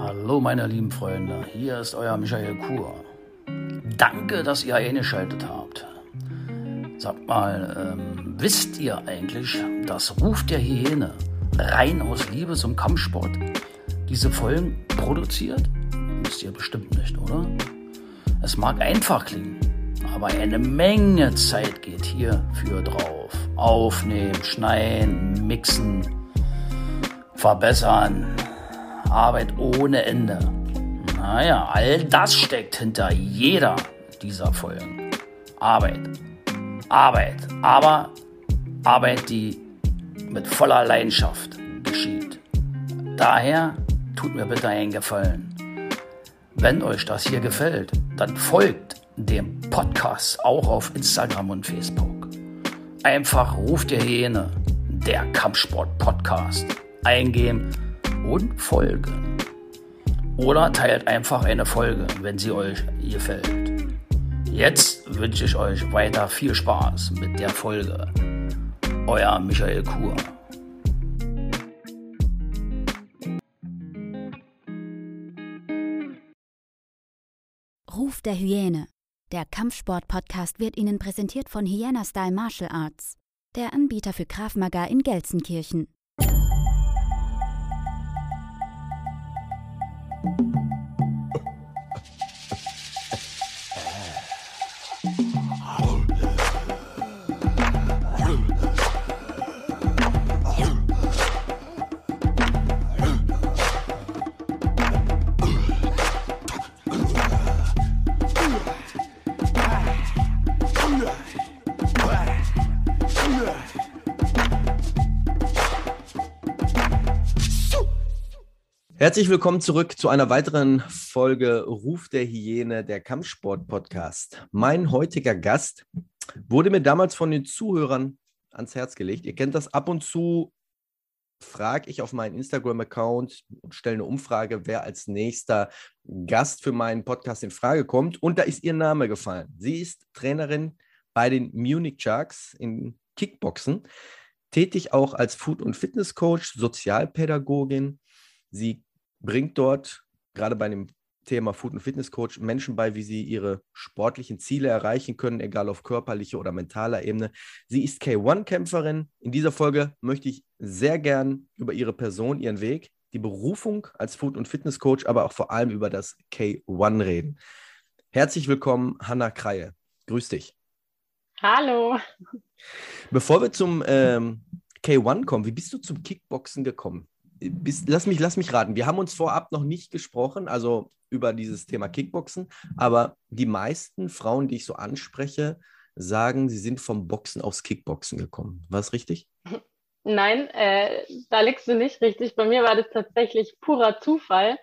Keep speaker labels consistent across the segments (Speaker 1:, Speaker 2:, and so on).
Speaker 1: Hallo meine lieben Freunde, hier ist euer Michael Kur. Danke, dass ihr eingeschaltet habt. Sagt mal, ähm, wisst ihr eigentlich, dass Ruf der Hyäne rein aus Liebe zum Kampfsport diese Folgen produziert? Wisst ihr bestimmt nicht, oder? Es mag einfach klingen, aber eine Menge Zeit geht hier für drauf. Aufnehmen, schneiden, mixen, verbessern. Arbeit ohne Ende. Naja, all das steckt hinter jeder dieser Folgen. Arbeit. Arbeit. Aber Arbeit, die mit voller Leidenschaft geschieht. Daher tut mir bitte einen Gefallen. Wenn euch das hier gefällt, dann folgt dem Podcast auch auf Instagram und Facebook. Einfach ruft der Hyäne, der Kampfsport-Podcast. Eingehen und folgen. Oder teilt einfach eine Folge, wenn sie euch gefällt. Jetzt wünsche ich euch weiter viel Spaß mit der Folge. Euer Michael Kur.
Speaker 2: Ruf der Hyäne. Der Kampfsport-Podcast wird Ihnen präsentiert von Hyena Style Martial Arts, der Anbieter für Krav Maga in Gelsenkirchen.
Speaker 3: you Herzlich willkommen zurück zu einer weiteren Folge Ruf der Hyäne, der Kampfsport-Podcast. Mein heutiger Gast wurde mir damals von den Zuhörern ans Herz gelegt. Ihr kennt das ab und zu, frage ich auf meinen Instagram-Account und stelle eine Umfrage, wer als nächster Gast für meinen Podcast in Frage kommt. Und da ist ihr Name gefallen. Sie ist Trainerin bei den Munich Sharks in Kickboxen, tätig auch als Food- und Fitness-Coach, Sozialpädagogin. Sie bringt dort gerade bei dem Thema Food- und Fitness-Coach Menschen bei, wie sie ihre sportlichen Ziele erreichen können, egal auf körperlicher oder mentaler Ebene. Sie ist K1-Kämpferin. In dieser Folge möchte ich sehr gern über ihre Person, ihren Weg, die Berufung als Food- und Fitness-Coach, aber auch vor allem über das K1 reden. Herzlich willkommen, Hanna Kreie. Grüß dich.
Speaker 4: Hallo.
Speaker 3: Bevor wir zum ähm, K1 kommen, wie bist du zum Kickboxen gekommen? Bist, lass, mich, lass mich raten, wir haben uns vorab noch nicht gesprochen, also über dieses Thema Kickboxen, aber die meisten Frauen, die ich so anspreche, sagen, sie sind vom Boxen aufs Kickboxen gekommen. War es richtig?
Speaker 4: Nein, äh, da liegst du nicht richtig. Bei mir war das tatsächlich purer Zufall.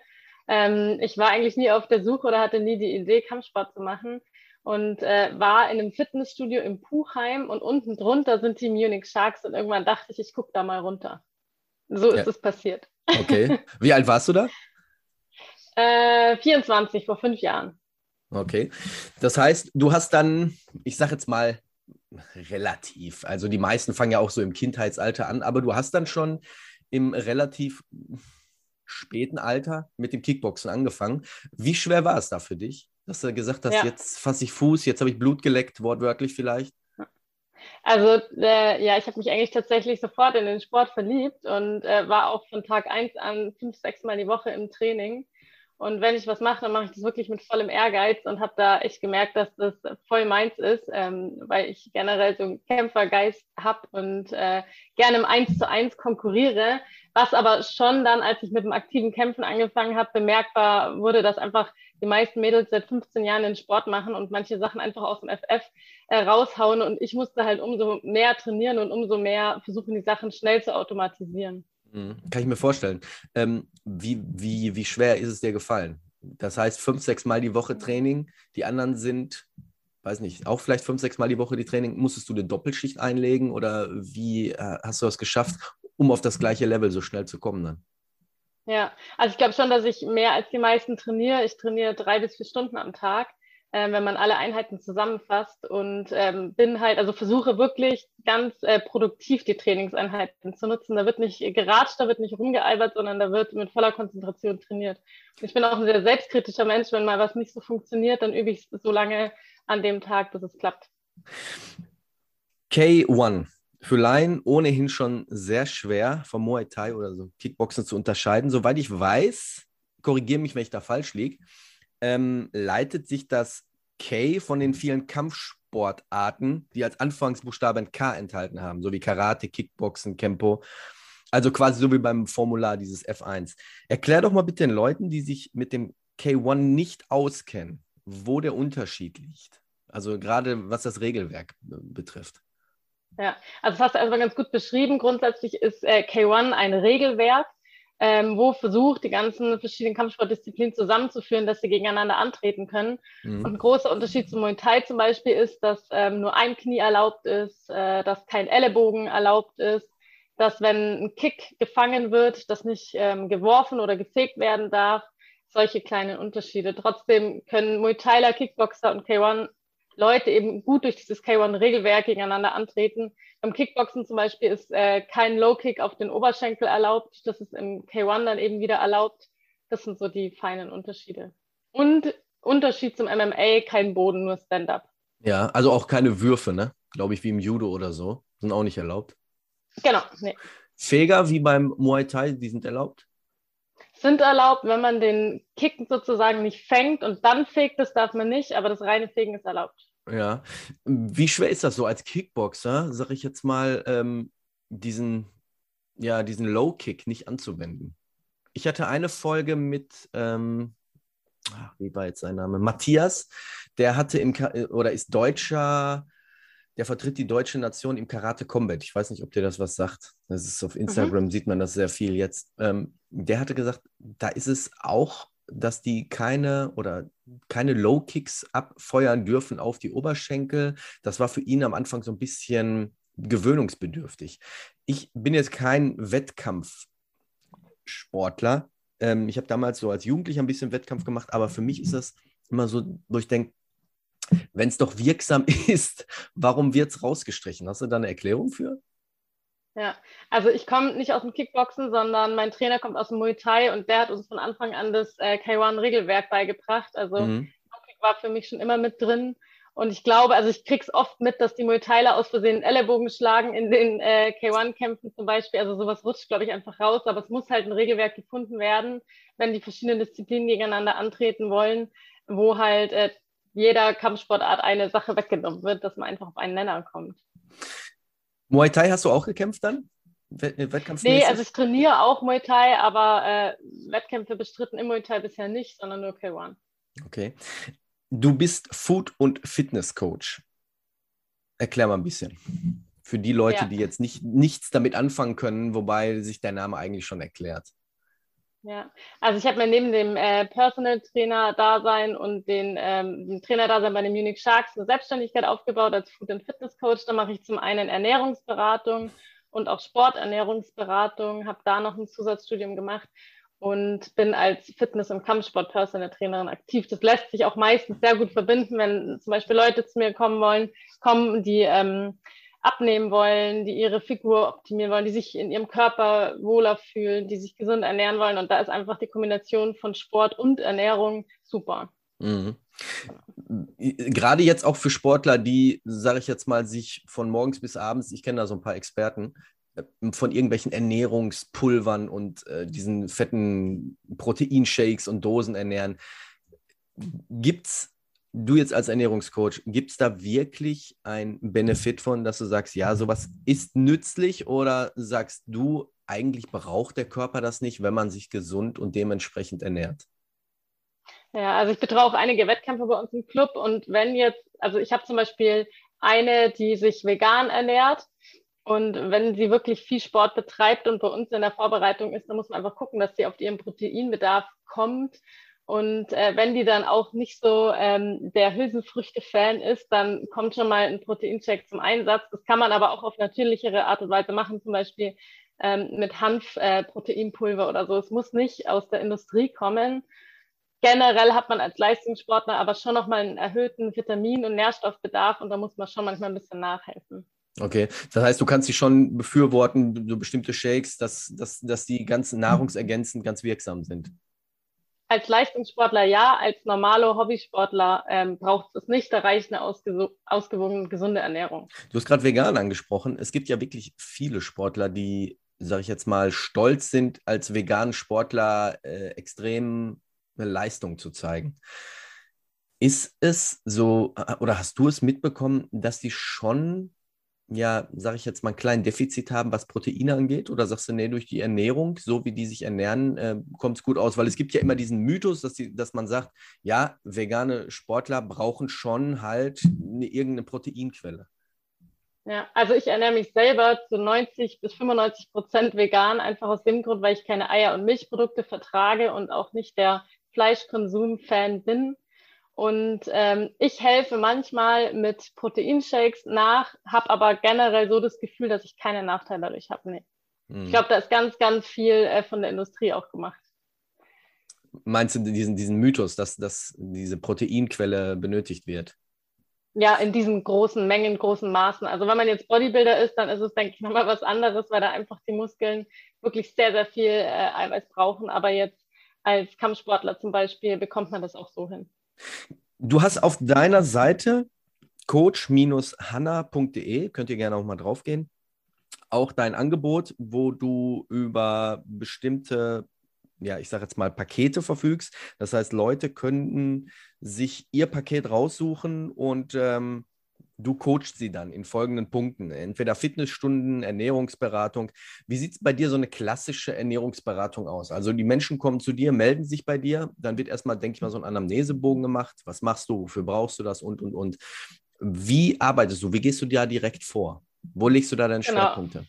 Speaker 4: Ähm, ich war eigentlich nie auf der Suche oder hatte nie die Idee, Kampfsport zu machen und äh, war in einem Fitnessstudio im Puchheim und unten drunter sind die Munich Sharks und irgendwann dachte ich, ich gucke da mal runter. So ist ja. es passiert.
Speaker 3: Okay. Wie alt warst du da?
Speaker 4: Äh, 24, vor fünf Jahren.
Speaker 3: Okay. Das heißt, du hast dann, ich sag jetzt mal, relativ, also die meisten fangen ja auch so im Kindheitsalter an, aber du hast dann schon im relativ späten Alter mit dem Kickboxen angefangen. Wie schwer war es da für dich, dass du gesagt hast, ja. jetzt fasse ich Fuß, jetzt habe ich Blut geleckt, wortwörtlich vielleicht?
Speaker 4: Also äh, ja, ich habe mich eigentlich tatsächlich sofort in den Sport verliebt und äh, war auch von Tag eins an fünf, sechs Mal die Woche im Training. Und wenn ich was mache, dann mache ich das wirklich mit vollem Ehrgeiz und habe da echt gemerkt, dass das voll meins ist, ähm, weil ich generell so einen Kämpfergeist habe und äh, gerne im Eins zu eins konkurriere. Was aber schon dann, als ich mit dem aktiven Kämpfen angefangen habe, bemerkbar wurde, dass einfach die meisten Mädels seit 15 Jahren den Sport machen und manche Sachen einfach aus dem FF äh, raushauen. Und ich musste halt umso mehr trainieren und umso mehr versuchen, die Sachen schnell zu automatisieren.
Speaker 3: Mhm. Kann ich mir vorstellen. Ähm, wie, wie, wie schwer ist es dir gefallen? Das heißt, fünf, sechs Mal die Woche Training. Die anderen sind, weiß nicht, auch vielleicht fünf, sechs Mal die Woche die Training. Musstest du eine Doppelschicht einlegen oder wie äh, hast du das geschafft, um auf das gleiche Level so schnell zu kommen dann?
Speaker 4: Ja, also ich glaube schon, dass ich mehr als die meisten trainiere. Ich trainiere drei bis vier Stunden am Tag. Äh, wenn man alle Einheiten zusammenfasst und ähm, bin halt, also versuche wirklich ganz äh, produktiv die Trainingseinheiten zu nutzen. Da wird nicht geratscht, da wird nicht rumgealbert, sondern da wird mit voller Konzentration trainiert. Ich bin auch ein sehr selbstkritischer Mensch. Wenn mal was nicht so funktioniert, dann übe ich es so lange an dem Tag, bis es klappt.
Speaker 3: K1. Für Laien ohnehin schon sehr schwer vom Muay Thai oder so Kickboxen zu unterscheiden. Soweit ich weiß, korrigiere mich, wenn ich da falsch liege, ähm, leitet sich das K von den vielen Kampfsportarten, die als Anfangsbuchstaben K enthalten haben, so wie Karate, Kickboxen, Kempo. Also quasi so wie beim Formular dieses F1. Erklär doch mal bitte den Leuten, die sich mit dem K1 nicht auskennen, wo der Unterschied liegt. Also gerade was das Regelwerk betrifft.
Speaker 4: Ja, also das hast du erstmal ganz gut beschrieben. Grundsätzlich ist äh, K1 ein Regelwerk, ähm, wo versucht, die ganzen verschiedenen Kampfsportdisziplinen zusammenzuführen, dass sie gegeneinander antreten können. Mhm. Und ein großer Unterschied zum Muay Thai zum Beispiel ist, dass ähm, nur ein Knie erlaubt ist, äh, dass kein Ellenbogen erlaubt ist, dass wenn ein Kick gefangen wird, das nicht ähm, geworfen oder gefegt werden darf. Solche kleinen Unterschiede. Trotzdem können Muay Thailer, Kickboxer und K1 Leute eben gut durch dieses K1-Regelwerk gegeneinander antreten. Beim Kickboxen zum Beispiel ist äh, kein Low-Kick auf den Oberschenkel erlaubt. Das ist im K1 dann eben wieder erlaubt. Das sind so die feinen Unterschiede. Und Unterschied zum MMA, kein Boden, nur Stand-up.
Speaker 3: Ja, also auch keine Würfe, ne? Glaube ich, wie im Judo oder so. Sind auch nicht erlaubt.
Speaker 4: Genau, nee.
Speaker 3: Feger wie beim Muay Thai, die sind erlaubt?
Speaker 4: Sind erlaubt, wenn man den Kick sozusagen nicht fängt und dann fegt, das darf man nicht, aber das reine Fegen ist erlaubt.
Speaker 3: Ja. Wie schwer ist das so als Kickboxer, sag ich jetzt mal, ähm, diesen, ja, diesen Low-Kick nicht anzuwenden? Ich hatte eine Folge mit, ähm, wie war jetzt sein Name? Matthias, der hatte im, oder ist Deutscher, der vertritt die deutsche Nation im Karate Combat. Ich weiß nicht, ob dir das was sagt. Das ist auf Instagram, mhm. sieht man das sehr viel jetzt. Ähm, der hatte gesagt, da ist es auch dass die keine oder keine Low Kicks abfeuern dürfen auf die Oberschenkel. Das war für ihn am Anfang so ein bisschen gewöhnungsbedürftig. Ich bin jetzt kein Wettkampfsportler. Ähm, ich habe damals so als Jugendlicher ein bisschen Wettkampf gemacht, aber für mich ist das immer so, wo ich denke, wenn es doch wirksam ist, warum wird es rausgestrichen? Hast du da eine Erklärung für?
Speaker 4: Ja, also ich komme nicht aus dem Kickboxen, sondern mein Trainer kommt aus dem Muay Thai und der hat uns von Anfang an das äh, K1-Regelwerk beigebracht. Also mhm. war für mich schon immer mit drin. Und ich glaube, also ich krieg's oft mit, dass die Muay Thailer aus Versehen Ellenbogen schlagen in den äh, K1-Kämpfen zum Beispiel. Also sowas rutscht, glaube ich, einfach raus. Aber es muss halt ein Regelwerk gefunden werden, wenn die verschiedenen Disziplinen gegeneinander antreten wollen, wo halt äh, jeder Kampfsportart eine Sache weggenommen wird, dass man einfach auf einen Nenner kommt.
Speaker 3: Muay Thai hast du auch gekämpft dann?
Speaker 4: Äh, nee, also ich trainiere auch Muay Thai, aber äh, Wettkämpfe bestritten im Muay Thai bisher nicht, sondern nur K1.
Speaker 3: Okay. Du bist Food- und Fitness-Coach. Erklär mal ein bisschen. Für die Leute, ja. die jetzt nicht, nichts damit anfangen können, wobei sich der Name eigentlich schon erklärt.
Speaker 4: Ja, also ich habe mir neben dem äh, Personal Trainer Dasein und den ähm, Trainer Dasein bei den Munich Sharks eine Selbstständigkeit aufgebaut als Food and Fitness Coach. Da mache ich zum einen Ernährungsberatung und auch Sporternährungsberatung, habe da noch ein Zusatzstudium gemacht und bin als Fitness- und Kampfsport Personal Trainerin aktiv. Das lässt sich auch meistens sehr gut verbinden, wenn zum Beispiel Leute zu mir kommen wollen, kommen, die ähm, abnehmen wollen, die ihre Figur optimieren wollen, die sich in ihrem Körper wohler fühlen, die sich gesund ernähren wollen. Und da ist einfach die Kombination von Sport und Ernährung super. Mhm.
Speaker 3: Gerade jetzt auch für Sportler, die, sage ich jetzt mal, sich von morgens bis abends, ich kenne da so ein paar Experten, äh, von irgendwelchen Ernährungspulvern und äh, diesen fetten Proteinshakes und Dosen ernähren. Gibt es du jetzt als Ernährungscoach, gibt es da wirklich ein Benefit von, dass du sagst, ja, sowas ist nützlich? Oder sagst du, eigentlich braucht der Körper das nicht, wenn man sich gesund und dementsprechend ernährt?
Speaker 4: Ja, also ich betreue auch einige Wettkämpfe bei uns im Club. Und wenn jetzt, also ich habe zum Beispiel eine, die sich vegan ernährt. Und wenn sie wirklich viel Sport betreibt und bei uns in der Vorbereitung ist, dann muss man einfach gucken, dass sie auf ihren Proteinbedarf kommt und äh, wenn die dann auch nicht so ähm, der Hülsenfrüchte-Fan ist, dann kommt schon mal ein Proteincheck zum Einsatz. Das kann man aber auch auf natürlichere Art und Weise machen, zum Beispiel ähm, mit Hanf-Proteinpulver äh, oder so. Es muss nicht aus der Industrie kommen. generell hat man als Leistungssportler aber schon nochmal einen erhöhten Vitamin- und Nährstoffbedarf und da muss man schon manchmal ein bisschen nachhelfen.
Speaker 3: Okay, das heißt, du kannst dich schon befürworten, so bestimmte Shakes, dass, dass, dass die ganzen nahrungsergänzend ganz wirksam sind.
Speaker 4: Als Leistungssportler ja, als normaler Hobbysportler ähm, braucht es nicht, da reicht eine ausgewogene, gesunde Ernährung.
Speaker 3: Du hast gerade vegan angesprochen. Es gibt ja wirklich viele Sportler, die, sage ich jetzt mal, stolz sind, als veganen Sportler äh, extrem Leistung zu zeigen. Ist es so, oder hast du es mitbekommen, dass die schon ja, sage ich jetzt mal, ein kleines Defizit haben, was Proteine angeht? Oder sagst du, nee, durch die Ernährung, so wie die sich ernähren, äh, kommt es gut aus? Weil es gibt ja immer diesen Mythos, dass, die, dass man sagt, ja, vegane Sportler brauchen schon halt eine, irgendeine Proteinquelle.
Speaker 4: Ja, also ich ernähre mich selber zu 90 bis 95 Prozent vegan, einfach aus dem Grund, weil ich keine Eier- und Milchprodukte vertrage und auch nicht der Fleischkonsum-Fan bin. Und ähm, ich helfe manchmal mit Proteinshakes nach, habe aber generell so das Gefühl, dass ich keine Nachteile dadurch habe. Nee. Hm. Ich glaube, da ist ganz, ganz viel äh, von der Industrie auch gemacht.
Speaker 3: Meinst du diesen, diesen Mythos, dass, dass diese Proteinquelle benötigt wird?
Speaker 4: Ja, in diesen großen Mengen, großen Maßen. Also wenn man jetzt Bodybuilder ist, dann ist es, denke ich, nochmal was anderes, weil da einfach die Muskeln wirklich sehr, sehr viel äh, Eiweiß brauchen. Aber jetzt als Kampfsportler zum Beispiel bekommt man das auch so hin.
Speaker 3: Du hast auf deiner Seite coach-hanna.de, könnt ihr gerne auch mal draufgehen, auch dein Angebot, wo du über bestimmte, ja, ich sage jetzt mal Pakete verfügst. Das heißt, Leute könnten sich ihr Paket raussuchen und ähm, du coachst sie dann in folgenden Punkten. Entweder Fitnessstunden, Ernährungsberatung. Wie sieht es bei dir so eine klassische Ernährungsberatung aus? Also die Menschen kommen zu dir, melden sich bei dir, dann wird erstmal, denke ich mal, so ein Anamnesebogen gemacht. Was machst du? Wofür brauchst du das? Und, und, und. Wie arbeitest du? Wie gehst du da direkt vor? Wo legst du da deine genau. Schwerpunkte?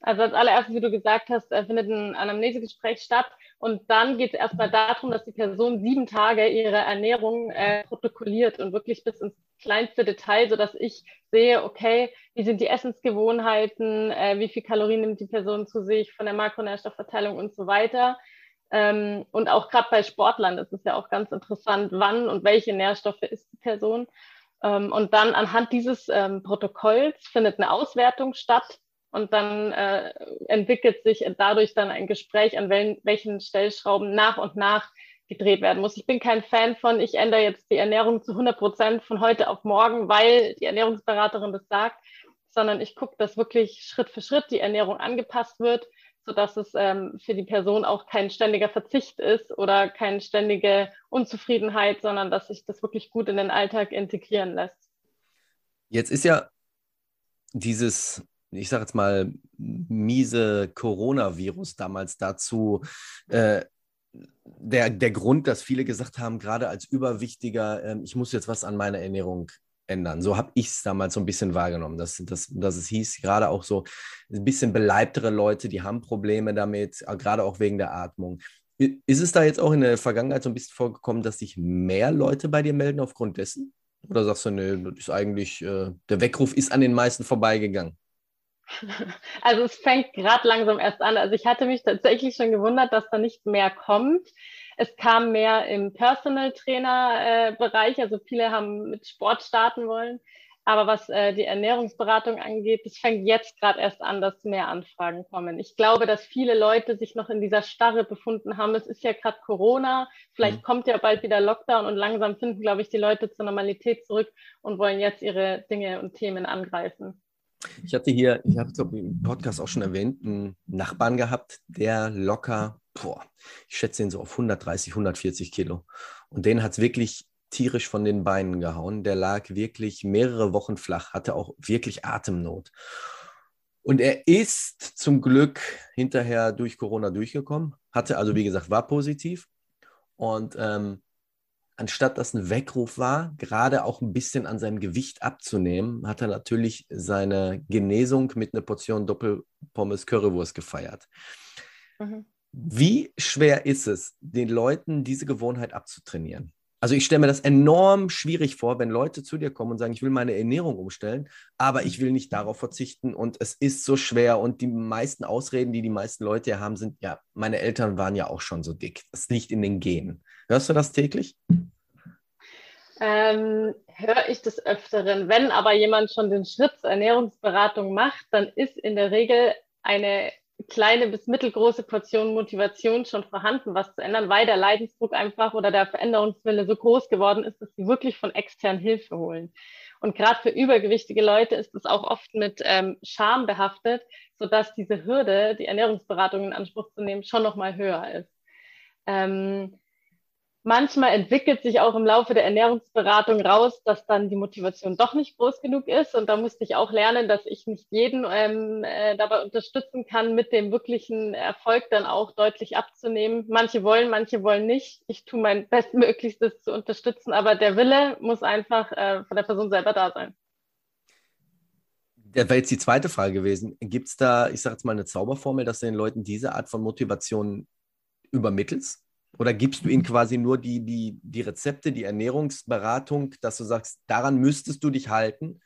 Speaker 4: Also als allererstes, wie du gesagt hast, äh, findet ein Anamnesegespräch statt. Und dann geht es erstmal darum, dass die Person sieben Tage ihre Ernährung äh, protokolliert und wirklich bis ins kleinste Detail, sodass ich sehe, okay, wie sind die Essensgewohnheiten, äh, wie viel Kalorien nimmt die Person zu sich von der Makronährstoffverteilung und so weiter. Ähm, und auch gerade bei Sportlern ist es ja auch ganz interessant, wann und welche Nährstoffe isst die Person. Ähm, und dann anhand dieses ähm, Protokolls findet eine Auswertung statt und dann äh, entwickelt sich dadurch dann ein Gespräch, an wel welchen Stellschrauben nach und nach gedreht werden muss. Ich bin kein Fan von, ich ändere jetzt die Ernährung zu 100 Prozent von heute auf morgen, weil die Ernährungsberaterin das sagt, sondern ich gucke, dass wirklich Schritt für Schritt die Ernährung angepasst wird, sodass es ähm, für die Person auch kein ständiger Verzicht ist oder keine ständige Unzufriedenheit, sondern dass sich das wirklich gut in den Alltag integrieren lässt.
Speaker 3: Jetzt ist ja dieses ich sage jetzt mal, miese Coronavirus damals dazu äh, der, der Grund, dass viele gesagt haben, gerade als Überwichtiger, äh, ich muss jetzt was an meiner Ernährung ändern. So habe ich es damals so ein bisschen wahrgenommen, dass, dass, dass es hieß, gerade auch so ein bisschen beleibtere Leute, die haben Probleme damit, äh, gerade auch wegen der Atmung. Ist es da jetzt auch in der Vergangenheit so ein bisschen vorgekommen, dass sich mehr Leute bei dir melden aufgrund dessen? Oder sagst du, nee, das ist eigentlich, äh, der Weckruf ist an den meisten vorbeigegangen?
Speaker 4: Also es fängt gerade langsam erst an. Also ich hatte mich tatsächlich schon gewundert, dass da nicht mehr kommt. Es kam mehr im Personal Trainer äh, Bereich. Also viele haben mit Sport starten wollen. Aber was äh, die Ernährungsberatung angeht, es fängt jetzt gerade erst an, dass mehr Anfragen kommen. Ich glaube, dass viele Leute sich noch in dieser Starre befunden haben. Es ist ja gerade Corona, vielleicht mhm. kommt ja bald wieder Lockdown und langsam finden, glaube ich, die Leute zur Normalität zurück und wollen jetzt ihre Dinge und Themen angreifen.
Speaker 3: Ich hatte hier, ich habe es im Podcast auch schon erwähnt, einen Nachbarn gehabt, der locker, boah, ich schätze ihn so auf 130, 140 Kilo. Und den hat es wirklich tierisch von den Beinen gehauen. Der lag wirklich mehrere Wochen flach, hatte auch wirklich Atemnot. Und er ist zum Glück hinterher durch Corona durchgekommen, hatte also, wie gesagt, war positiv. Und ähm, anstatt dass ein Weckruf war, gerade auch ein bisschen an seinem Gewicht abzunehmen, hat er natürlich seine Genesung mit einer Portion Doppelpommes Currywurst gefeiert. Mhm. Wie schwer ist es, den Leuten diese Gewohnheit abzutrainieren? Also ich stelle mir das enorm schwierig vor, wenn Leute zu dir kommen und sagen, ich will meine Ernährung umstellen, aber ich will nicht darauf verzichten und es ist so schwer und die meisten Ausreden, die die meisten Leute haben, sind, ja, meine Eltern waren ja auch schon so dick. Das liegt in den Genen. Hörst du das täglich?
Speaker 4: Ähm, höre ich des Öfteren. Wenn aber jemand schon den Schritt zur Ernährungsberatung macht, dann ist in der Regel eine kleine bis mittelgroße Portion Motivation schon vorhanden, was zu ändern, weil der Leidensdruck einfach oder der Veränderungswille so groß geworden ist, dass sie wirklich von extern Hilfe holen. Und gerade für übergewichtige Leute ist es auch oft mit ähm, Scham behaftet, sodass diese Hürde, die Ernährungsberatung in Anspruch zu nehmen, schon nochmal höher ist. Ähm, manchmal entwickelt sich auch im Laufe der Ernährungsberatung raus, dass dann die Motivation doch nicht groß genug ist. Und da musste ich auch lernen, dass ich nicht jeden ähm, äh, dabei unterstützen kann, mit dem wirklichen Erfolg dann auch deutlich abzunehmen. Manche wollen, manche wollen nicht. Ich tue mein Bestmöglichstes zu unterstützen, aber der Wille muss einfach äh, von der Person selber da sein.
Speaker 3: Das wäre jetzt die zweite Frage gewesen. Gibt es da, ich sage jetzt mal, eine Zauberformel, dass du den Leuten diese Art von Motivation übermittelst? Oder gibst du ihnen quasi nur die, die, die Rezepte, die Ernährungsberatung, dass du sagst, daran müsstest du dich halten?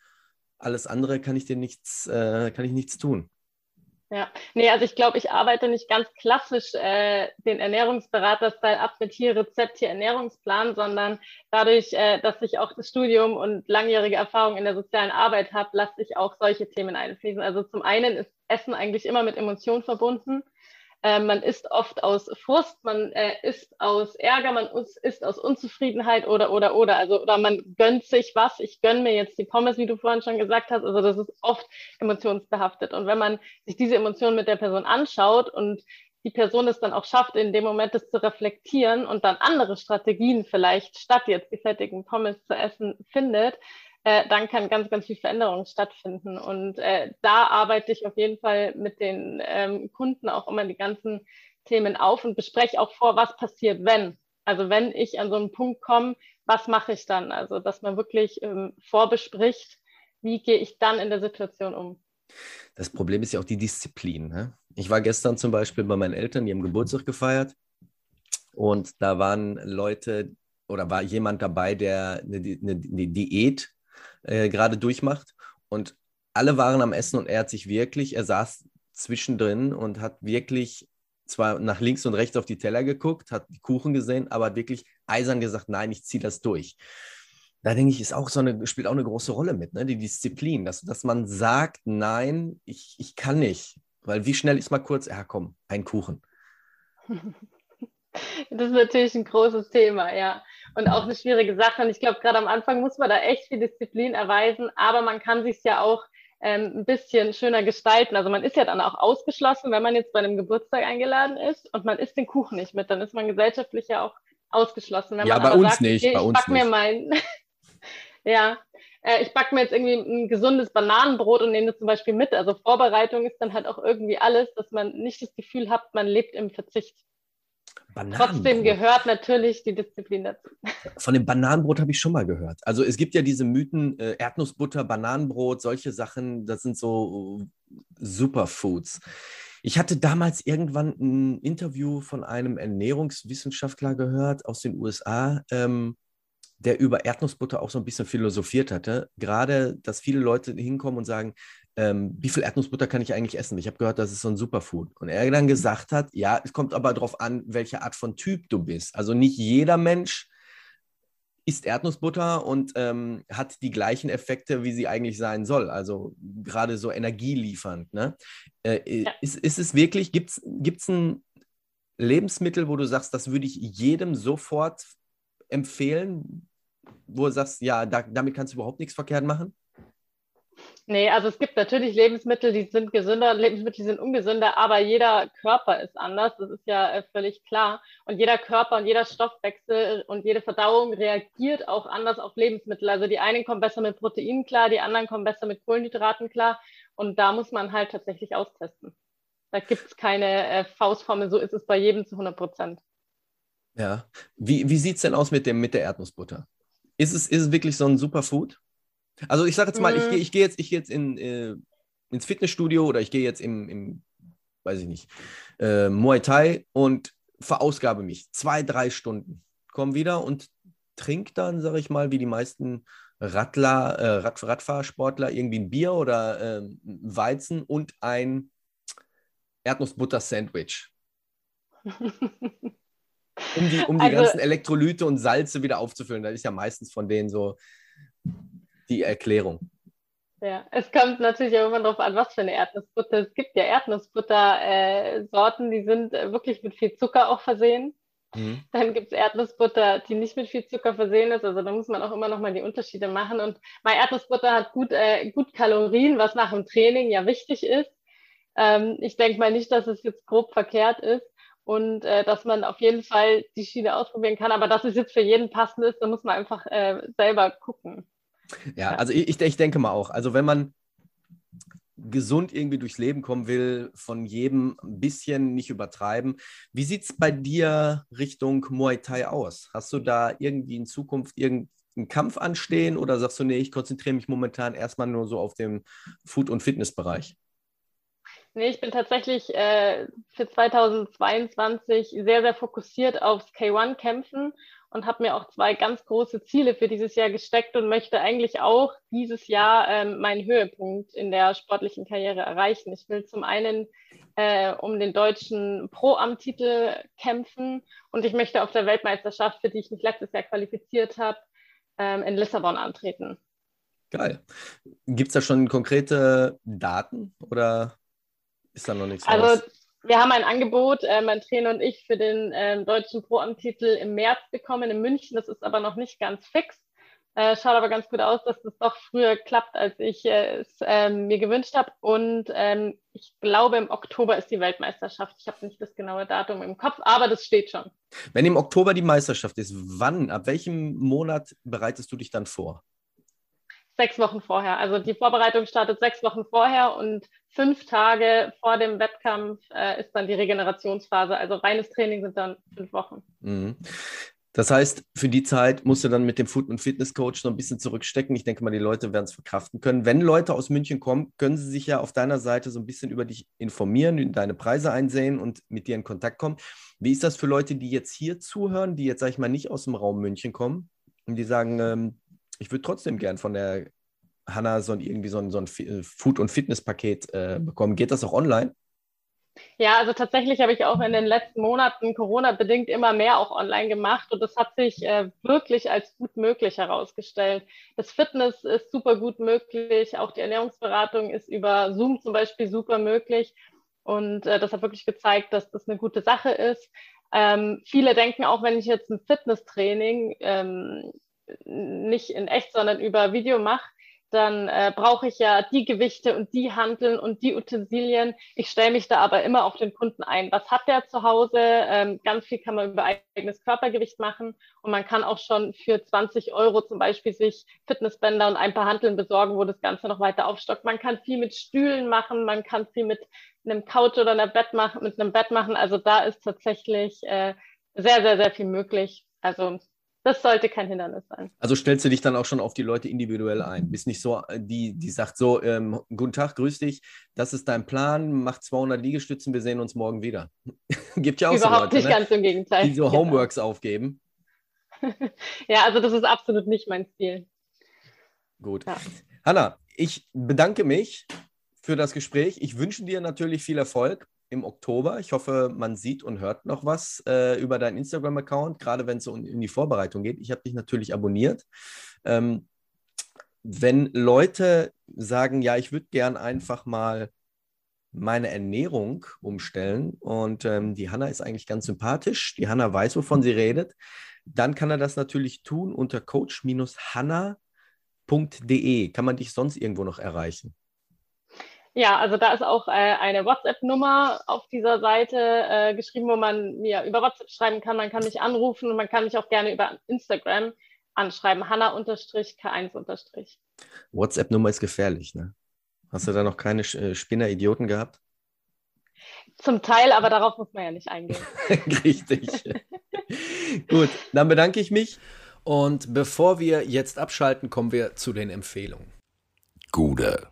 Speaker 3: Alles andere kann ich dir nichts, äh, kann ich nichts tun.
Speaker 4: Ja, nee, also ich glaube, ich arbeite nicht ganz klassisch äh, den Ernährungsberater-Style ab mit hier Rezept, hier Ernährungsplan, sondern dadurch, äh, dass ich auch das Studium und langjährige Erfahrung in der sozialen Arbeit habe, lasse ich auch solche Themen einfließen. Also zum einen ist Essen eigentlich immer mit Emotionen verbunden. Äh, man isst oft aus Frust, man äh, isst aus Ärger, man isst aus Unzufriedenheit oder, oder, oder. Also, oder man gönnt sich was. Ich gönne mir jetzt die Pommes, wie du vorhin schon gesagt hast. Also, das ist oft emotionsbehaftet. Und wenn man sich diese Emotionen mit der Person anschaut und die Person es dann auch schafft, in dem Moment das zu reflektieren und dann andere Strategien vielleicht statt jetzt die fettigen Pommes zu essen findet, äh, dann kann ganz, ganz viel Veränderung stattfinden. Und äh, da arbeite ich auf jeden Fall mit den ähm, Kunden auch immer die ganzen Themen auf und bespreche auch vor, was passiert, wenn. Also wenn ich an so einen Punkt komme, was mache ich dann? Also dass man wirklich ähm, vorbespricht, wie gehe ich dann in der Situation um.
Speaker 3: Das Problem ist ja auch die Disziplin. Ne? Ich war gestern zum Beispiel bei meinen Eltern, die haben Geburtstag gefeiert. Und da waren Leute oder war jemand dabei, der eine, eine, eine Diät äh, gerade durchmacht. Und alle waren am Essen und er hat sich wirklich, er saß zwischendrin und hat wirklich zwar nach links und rechts auf die Teller geguckt, hat die Kuchen gesehen, aber hat wirklich eisern gesagt, nein, ich ziehe das durch. Da denke ich, ist auch so eine, spielt auch eine große Rolle mit, ne? die Disziplin, dass, dass man sagt, nein, ich, ich kann nicht. Weil wie schnell ist mal kurz, ja komm, ein Kuchen.
Speaker 4: Das ist natürlich ein großes Thema, ja. Und auch eine schwierige Sache. Und ich glaube, gerade am Anfang muss man da echt viel Disziplin erweisen, aber man kann sich ja auch ähm, ein bisschen schöner gestalten. Also man ist ja dann auch ausgeschlossen, wenn man jetzt bei einem Geburtstag eingeladen ist und man isst den Kuchen nicht mit, dann ist man gesellschaftlich ja auch ausgeschlossen. Wenn
Speaker 3: ja,
Speaker 4: man
Speaker 3: bei uns sagt, nicht.
Speaker 4: Okay,
Speaker 3: bei uns
Speaker 4: ich back mir mein, ja, äh, ich backe mir jetzt irgendwie ein gesundes Bananenbrot und nehme das zum Beispiel mit. Also Vorbereitung ist dann halt auch irgendwie alles, dass man nicht das Gefühl hat, man lebt im Verzicht. Trotzdem gehört natürlich die Disziplin dazu.
Speaker 3: Von dem Bananenbrot habe ich schon mal gehört. Also es gibt ja diese Mythen, äh, Erdnussbutter, Bananenbrot, solche Sachen, das sind so Superfoods. Ich hatte damals irgendwann ein Interview von einem Ernährungswissenschaftler gehört aus den USA, ähm, der über Erdnussbutter auch so ein bisschen philosophiert hatte. Gerade, dass viele Leute hinkommen und sagen, ähm, wie viel Erdnussbutter kann ich eigentlich essen? Ich habe gehört, das ist so ein Superfood. Und er dann gesagt hat, ja, es kommt aber darauf an, welche Art von Typ du bist. Also nicht jeder Mensch isst Erdnussbutter und ähm, hat die gleichen Effekte, wie sie eigentlich sein soll. Also gerade so energieliefernd. Ne? Äh, ja. ist, ist es wirklich, gibt es ein Lebensmittel, wo du sagst, das würde ich jedem sofort empfehlen, wo du sagst, ja, da, damit kannst du überhaupt nichts verkehrt machen?
Speaker 4: Nee, also es gibt natürlich Lebensmittel, die sind gesünder, Lebensmittel, die sind ungesünder, aber jeder Körper ist anders, das ist ja äh, völlig klar. Und jeder Körper und jeder Stoffwechsel und jede Verdauung reagiert auch anders auf Lebensmittel. Also die einen kommen besser mit Proteinen klar, die anderen kommen besser mit Kohlenhydraten klar. Und da muss man halt tatsächlich austesten. Da gibt es keine äh, Faustformel, so ist es bei jedem zu 100 Prozent.
Speaker 3: Ja. Wie, wie sieht es denn aus mit, dem, mit der Erdnussbutter? Ist es, ist es wirklich so ein Superfood? Also ich sage jetzt mal, mhm. ich gehe ich geh jetzt, ich geh jetzt in, äh, ins Fitnessstudio oder ich gehe jetzt im, im, weiß ich nicht, äh, Muay Thai und verausgabe mich. Zwei, drei Stunden. Komm wieder und trinkt dann, sage ich mal, wie die meisten Radler, äh, Rad, Radfahrsportler irgendwie ein Bier oder äh, Weizen und ein Erdnussbutter-Sandwich. um die, um die also, ganzen Elektrolyte und Salze wieder aufzufüllen. Das ist ja meistens von denen so die Erklärung.
Speaker 4: Ja, es kommt natürlich auch immer darauf an, was für eine Erdnussbutter. Es gibt ja Erdnussbutter-Sorten, die sind wirklich mit viel Zucker auch versehen. Mhm. Dann gibt es Erdnussbutter, die nicht mit viel Zucker versehen ist. Also da muss man auch immer noch mal die Unterschiede machen. Und meine Erdnussbutter hat gut, äh, gut Kalorien, was nach dem Training ja wichtig ist. Ähm, ich denke mal nicht, dass es jetzt grob verkehrt ist und äh, dass man auf jeden Fall die Schiene ausprobieren kann. Aber dass es jetzt für jeden passend ist, da muss man einfach äh, selber gucken.
Speaker 3: Ja, also ich, ich denke mal auch. Also wenn man gesund irgendwie durchs Leben kommen will, von jedem ein bisschen nicht übertreiben. Wie sieht es bei dir Richtung Muay Thai aus? Hast du da irgendwie in Zukunft irgendeinen Kampf anstehen oder sagst du, nee, ich konzentriere mich momentan erstmal nur so auf den Food- und Fitnessbereich?
Speaker 4: Nee, ich bin tatsächlich äh, für 2022 sehr, sehr fokussiert aufs K1-Kämpfen und habe mir auch zwei ganz große Ziele für dieses Jahr gesteckt und möchte eigentlich auch dieses Jahr ähm, meinen Höhepunkt in der sportlichen Karriere erreichen. Ich will zum einen äh, um den deutschen Pro-Am-Titel kämpfen und ich möchte auf der Weltmeisterschaft, für die ich mich letztes Jahr qualifiziert habe, ähm, in Lissabon antreten.
Speaker 3: Geil. Gibt es da schon konkrete Daten oder ist da noch nichts?
Speaker 4: Also raus? Wir haben ein Angebot, äh, mein Trainer und ich, für den äh, deutschen Pro-Am-Titel im März bekommen in München. Das ist aber noch nicht ganz fix. Äh, schaut aber ganz gut aus, dass das doch früher klappt, als ich es ähm, mir gewünscht habe. Und ähm, ich glaube, im Oktober ist die Weltmeisterschaft. Ich habe nicht das genaue Datum im Kopf, aber das steht schon.
Speaker 3: Wenn im Oktober die Meisterschaft ist, wann, ab welchem Monat bereitest du dich dann vor?
Speaker 4: Sechs Wochen vorher. Also die Vorbereitung startet sechs Wochen vorher und fünf Tage vor dem Wettkampf äh, ist dann die Regenerationsphase. Also reines Training sind dann fünf Wochen.
Speaker 3: Mhm. Das heißt, für die Zeit musst du dann mit dem Food- und Fitness-Coach noch ein bisschen zurückstecken. Ich denke mal, die Leute werden es verkraften können. Wenn Leute aus München kommen, können sie sich ja auf deiner Seite so ein bisschen über dich informieren, deine Preise einsehen und mit dir in Kontakt kommen. Wie ist das für Leute, die jetzt hier zuhören, die jetzt, sag ich mal, nicht aus dem Raum München kommen und die sagen, ähm, ich würde trotzdem gern von der Hanna so irgendwie so ein, so ein äh, Food- und Fitness-Paket äh, bekommen. Geht das auch online?
Speaker 4: Ja, also tatsächlich habe ich auch in den letzten Monaten Corona-bedingt immer mehr auch online gemacht und das hat sich äh, wirklich als gut möglich herausgestellt. Das Fitness ist super gut möglich, auch die Ernährungsberatung ist über Zoom zum Beispiel super möglich und äh, das hat wirklich gezeigt, dass das eine gute Sache ist. Ähm, viele denken auch, wenn ich jetzt ein Fitnesstraining ähm, nicht in echt, sondern über Video mache, dann äh, brauche ich ja die Gewichte und die Handeln und die Utensilien. Ich stelle mich da aber immer auf den Kunden ein. Was hat der zu Hause? Ähm, ganz viel kann man über eigenes Körpergewicht machen und man kann auch schon für 20 Euro zum Beispiel sich Fitnessbänder und ein paar Handeln besorgen, wo das Ganze noch weiter aufstockt. Man kann viel mit Stühlen machen, man kann viel mit einem Couch oder einer Bett machen, mit einem Bett machen. Also da ist tatsächlich äh, sehr, sehr, sehr viel möglich. Also das sollte kein Hindernis sein.
Speaker 3: Also stellst du dich dann auch schon auf die Leute individuell ein. Bist nicht so, äh, die, die sagt so, ähm, guten Tag, grüß dich, das ist dein Plan, mach 200 Liegestützen, wir sehen uns morgen wieder. Gibt ja auch
Speaker 4: Überhaupt
Speaker 3: so Leute,
Speaker 4: nicht, ne? ganz im Gegenteil.
Speaker 3: Die so genau. Homeworks aufgeben.
Speaker 4: ja, also das ist absolut nicht mein Stil.
Speaker 3: Gut. Ja. Hanna, ich bedanke mich für das Gespräch. Ich wünsche dir natürlich viel Erfolg im Oktober. Ich hoffe, man sieht und hört noch was äh, über deinen Instagram-Account, gerade wenn es um, in die Vorbereitung geht. Ich habe dich natürlich abonniert. Ähm, wenn Leute sagen, ja, ich würde gern einfach mal meine Ernährung umstellen und ähm, die Hanna ist eigentlich ganz sympathisch, die Hanna weiß, wovon sie redet, dann kann er das natürlich tun unter coach-hanna.de. Kann man dich sonst irgendwo noch erreichen?
Speaker 4: Ja, also da ist auch äh, eine WhatsApp-Nummer auf dieser Seite äh, geschrieben, wo man mir über WhatsApp schreiben kann. Man kann mich anrufen und man kann mich auch gerne über Instagram anschreiben. Hanna-K1-.
Speaker 3: WhatsApp-Nummer ist gefährlich, ne? Hast du da noch keine äh, Spinner-Idioten gehabt?
Speaker 4: Zum Teil, aber darauf muss man ja nicht eingehen.
Speaker 3: Richtig. Gut, dann bedanke ich mich. Und bevor wir jetzt abschalten, kommen wir zu den Empfehlungen.
Speaker 5: Gute.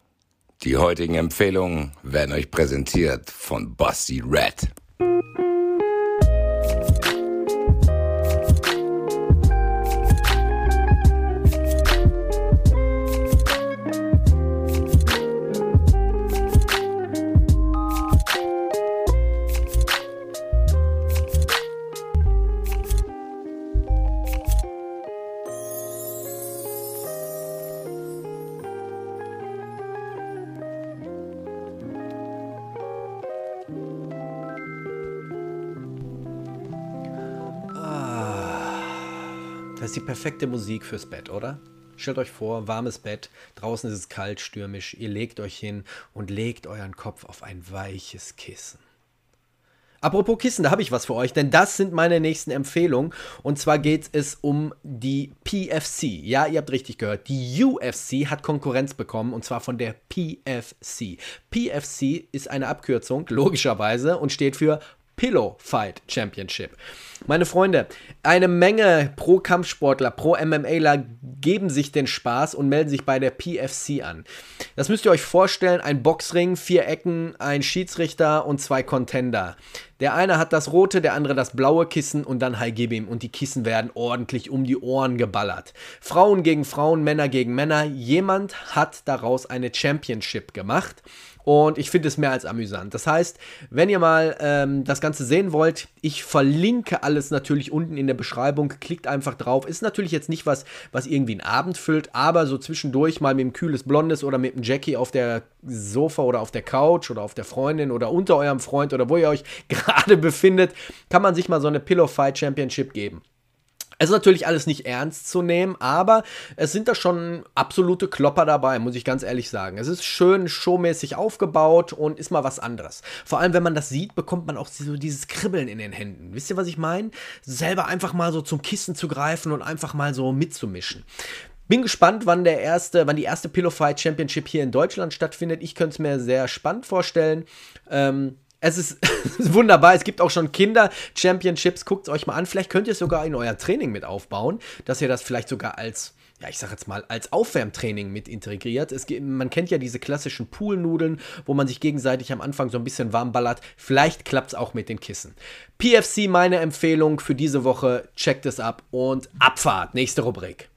Speaker 5: Die heutigen Empfehlungen werden euch präsentiert von Bossy Red.
Speaker 3: Ist die perfekte Musik fürs Bett, oder? Stellt euch vor, warmes Bett, draußen ist es kalt, stürmisch, ihr legt euch hin und legt euren Kopf auf ein weiches Kissen. Apropos Kissen, da habe ich was für euch, denn das sind meine nächsten Empfehlungen. Und zwar geht es um die PFC. Ja, ihr habt richtig gehört. Die UFC hat Konkurrenz bekommen und zwar von der PFC. PFC ist eine Abkürzung, logischerweise, und steht für Pillow Fight Championship. Meine Freunde, eine Menge Pro-Kampfsportler, Pro-MMAler geben sich den Spaß und melden sich bei der PFC an. Das müsst ihr euch vorstellen: ein Boxring, vier Ecken, ein Schiedsrichter und zwei Contender. Der eine hat das rote, der andere das blaue Kissen und dann High Gib ihm und die Kissen werden ordentlich um die Ohren geballert. Frauen gegen Frauen, Männer gegen Männer. Jemand hat daraus eine Championship gemacht. Und ich finde es mehr als amüsant. Das heißt, wenn ihr mal ähm, das Ganze sehen wollt, ich verlinke alles natürlich unten in der Beschreibung. Klickt einfach drauf. Ist natürlich jetzt nicht was, was irgendwie einen Abend füllt, aber so zwischendurch mal mit einem kühles Blondes oder mit einem Jackie auf der Sofa oder auf der Couch oder auf der Freundin oder unter eurem Freund oder wo ihr euch gerade befindet, kann man sich mal so eine Pillow Fight Championship geben. Es ist natürlich alles nicht ernst zu nehmen, aber es sind da schon absolute Klopper dabei, muss ich ganz ehrlich sagen. Es ist schön showmäßig aufgebaut und ist mal was anderes. Vor allem, wenn man das sieht, bekommt man auch so dieses Kribbeln in den Händen. Wisst ihr, was ich meine? Selber einfach mal so zum Kissen zu greifen und einfach mal so mitzumischen. Bin gespannt, wann der erste, wann die erste Pillow Fight Championship hier in Deutschland stattfindet. Ich könnte es mir sehr spannend vorstellen. Ähm, es ist wunderbar. Es gibt auch schon Kinder-Championships. Guckt es euch mal an. Vielleicht könnt ihr es sogar in euer Training mit aufbauen, dass ihr das vielleicht sogar als, ja, ich sag jetzt mal, als Aufwärmtraining mit integriert. Es, man kennt ja diese klassischen Poolnudeln, wo man sich gegenseitig am Anfang so ein bisschen warm ballert. Vielleicht klappt es auch mit den Kissen. PFC, meine Empfehlung für diese Woche. Checkt es ab und Abfahrt. Nächste Rubrik.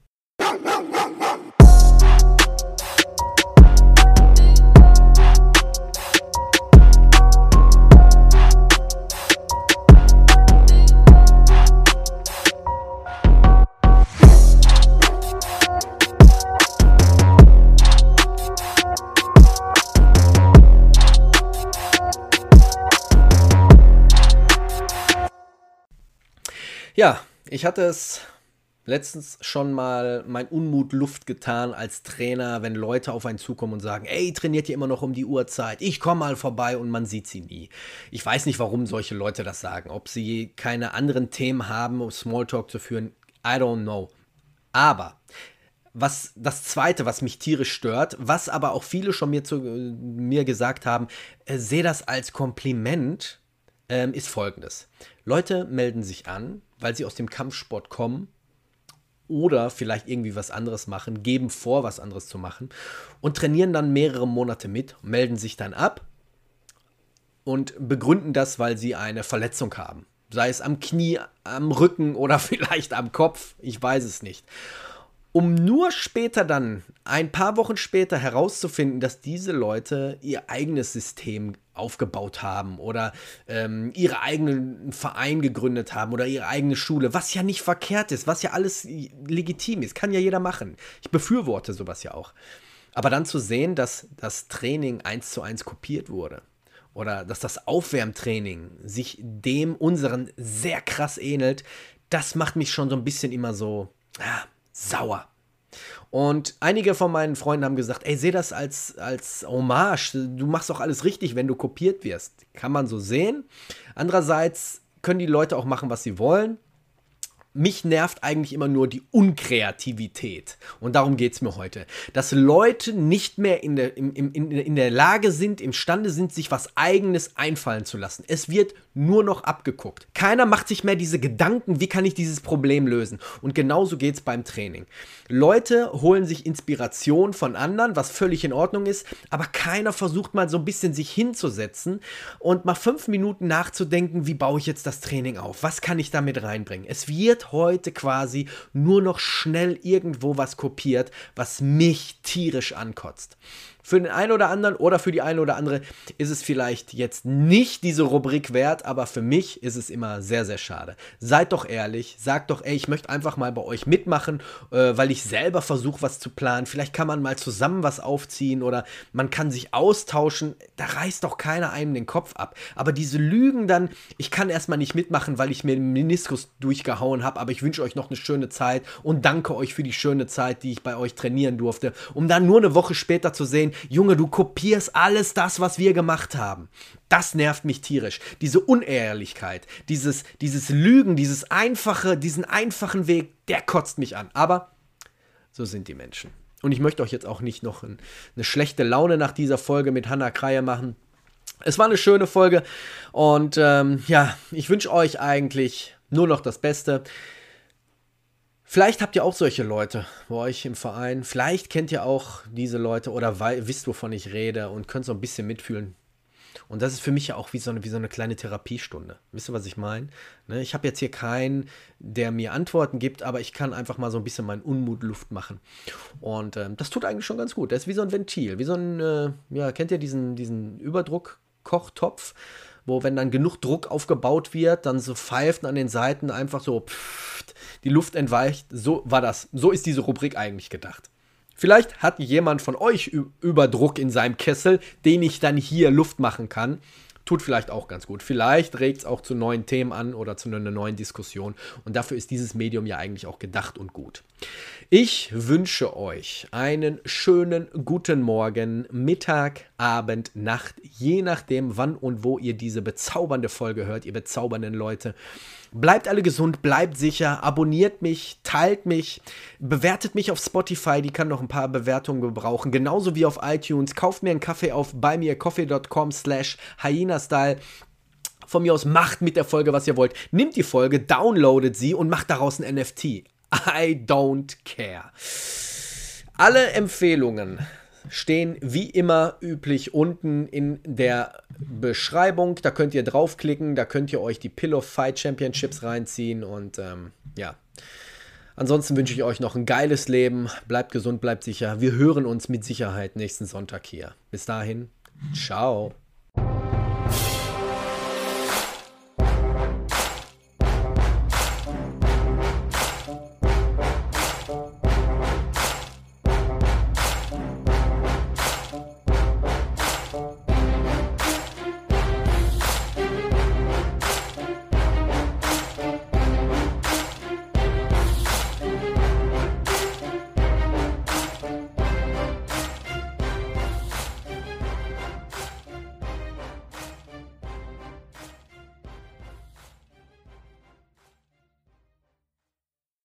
Speaker 3: Ja, ich hatte es letztens schon mal mein Unmut Luft getan als Trainer, wenn Leute auf einen zukommen und sagen, ey, trainiert ihr immer noch um die Uhrzeit? Ich komme mal vorbei und man sieht sie nie. Ich weiß nicht, warum solche Leute das sagen. Ob sie keine anderen Themen haben, um Smalltalk zu führen, I don't know. Aber was das zweite, was mich tierisch stört, was aber auch viele schon mir zu mir gesagt haben, äh, sehe das als Kompliment, ähm, ist folgendes. Leute melden sich an, weil sie aus dem Kampfsport kommen oder vielleicht irgendwie was anderes machen, geben vor, was anderes zu machen und trainieren dann mehrere Monate mit, melden sich dann ab und begründen das, weil sie eine Verletzung haben. Sei es am Knie, am Rücken oder vielleicht am Kopf, ich weiß es nicht um nur später dann, ein paar Wochen später herauszufinden, dass diese Leute ihr eigenes System aufgebaut haben oder ähm, ihre eigenen Verein gegründet haben oder ihre eigene Schule, was ja nicht verkehrt ist, was ja alles legitim ist, kann ja jeder machen. Ich befürworte sowas ja auch. Aber dann zu sehen, dass das Training eins zu eins kopiert wurde oder dass das Aufwärmtraining sich dem unseren sehr krass ähnelt, das macht mich schon so ein bisschen immer so, ah, sauer. Und einige von meinen Freunden haben gesagt, ey, seh das als, als Hommage. Du machst doch alles richtig, wenn du kopiert wirst. Kann man so sehen. Andererseits können die Leute auch machen, was sie wollen mich nervt eigentlich immer nur die Unkreativität. Und darum geht es mir heute. Dass Leute nicht mehr in der, in, in, in der Lage sind, imstande sind, sich was Eigenes einfallen zu lassen. Es wird nur noch abgeguckt. Keiner macht sich mehr diese Gedanken, wie kann ich dieses Problem lösen. Und genauso geht es beim Training. Leute holen sich Inspiration von anderen, was völlig in Ordnung ist, aber keiner versucht mal so ein bisschen sich hinzusetzen und mal fünf Minuten nachzudenken, wie baue ich jetzt das Training auf? Was kann ich damit reinbringen? Es wird heute quasi nur noch schnell irgendwo was kopiert, was mich tierisch ankotzt. Für den einen oder anderen oder für die eine oder andere ist es vielleicht jetzt nicht diese Rubrik wert, aber für mich ist es immer sehr, sehr schade. Seid doch ehrlich, sagt doch, ey, ich möchte einfach mal bei euch mitmachen, äh, weil ich selber versuche, was zu planen. Vielleicht kann man mal zusammen was aufziehen oder man kann sich austauschen. Da reißt doch keiner einem den Kopf ab. Aber diese Lügen dann, ich kann erstmal nicht mitmachen, weil ich mir den Meniskus durchgehauen habe, aber ich wünsche euch noch eine schöne Zeit und danke euch für die schöne Zeit, die ich bei euch trainieren durfte, um dann nur eine Woche später zu sehen, Junge, du kopierst alles das, was wir gemacht haben. Das nervt mich tierisch. Diese Unehrlichkeit, dieses, dieses Lügen, dieses einfache, diesen einfachen Weg, der kotzt mich an. Aber so sind die Menschen. Und ich möchte euch jetzt auch nicht noch ein, eine schlechte Laune nach dieser Folge mit Hannah Kreier machen. Es war eine schöne Folge und ähm, ja, ich wünsche euch eigentlich nur noch das Beste. Vielleicht habt ihr auch solche Leute bei euch im Verein. Vielleicht kennt ihr auch diese Leute oder wisst, wovon ich rede und könnt so ein bisschen mitfühlen. Und das ist für mich ja auch wie so eine, wie so eine kleine Therapiestunde. Wisst ihr, was ich meine? Ne, ich habe jetzt hier keinen, der mir Antworten gibt, aber ich kann einfach mal so ein bisschen meinen Unmut Luft machen. Und ähm, das tut eigentlich schon ganz gut. Das ist wie so ein Ventil, wie so ein, äh, ja, kennt ihr diesen, diesen Überdruck-Kochtopf? wo wenn dann genug Druck aufgebaut wird, dann so pfeifen an den Seiten einfach so die Luft entweicht. So war das. So ist diese Rubrik eigentlich gedacht. Vielleicht hat jemand von euch Überdruck in seinem Kessel, den ich dann hier Luft machen kann. Tut vielleicht auch ganz gut. Vielleicht regt es auch zu neuen Themen an oder zu einer neuen Diskussion. Und dafür ist dieses Medium ja eigentlich auch gedacht und gut. Ich wünsche euch einen schönen guten Morgen, Mittag, Abend, Nacht, je nachdem, wann und wo ihr diese bezaubernde Folge hört, ihr bezaubernden Leute. Bleibt alle gesund, bleibt sicher, abonniert mich, teilt mich, bewertet mich auf Spotify, die kann noch ein paar Bewertungen gebrauchen, genauso wie auf iTunes. Kauft mir einen Kaffee auf buymeacoffee.com slash hyena-style. Von mir aus macht mit der Folge, was ihr wollt. Nimmt die Folge, downloadet sie und macht daraus ein NFT. I don't care. Alle Empfehlungen stehen wie immer üblich unten in der Beschreibung. Da könnt ihr draufklicken, da könnt ihr euch die Pillow Fight Championships reinziehen und ähm, ja. Ansonsten wünsche ich euch noch ein geiles Leben. Bleibt gesund, bleibt sicher. Wir hören uns mit Sicherheit nächsten Sonntag hier. Bis dahin, ciao.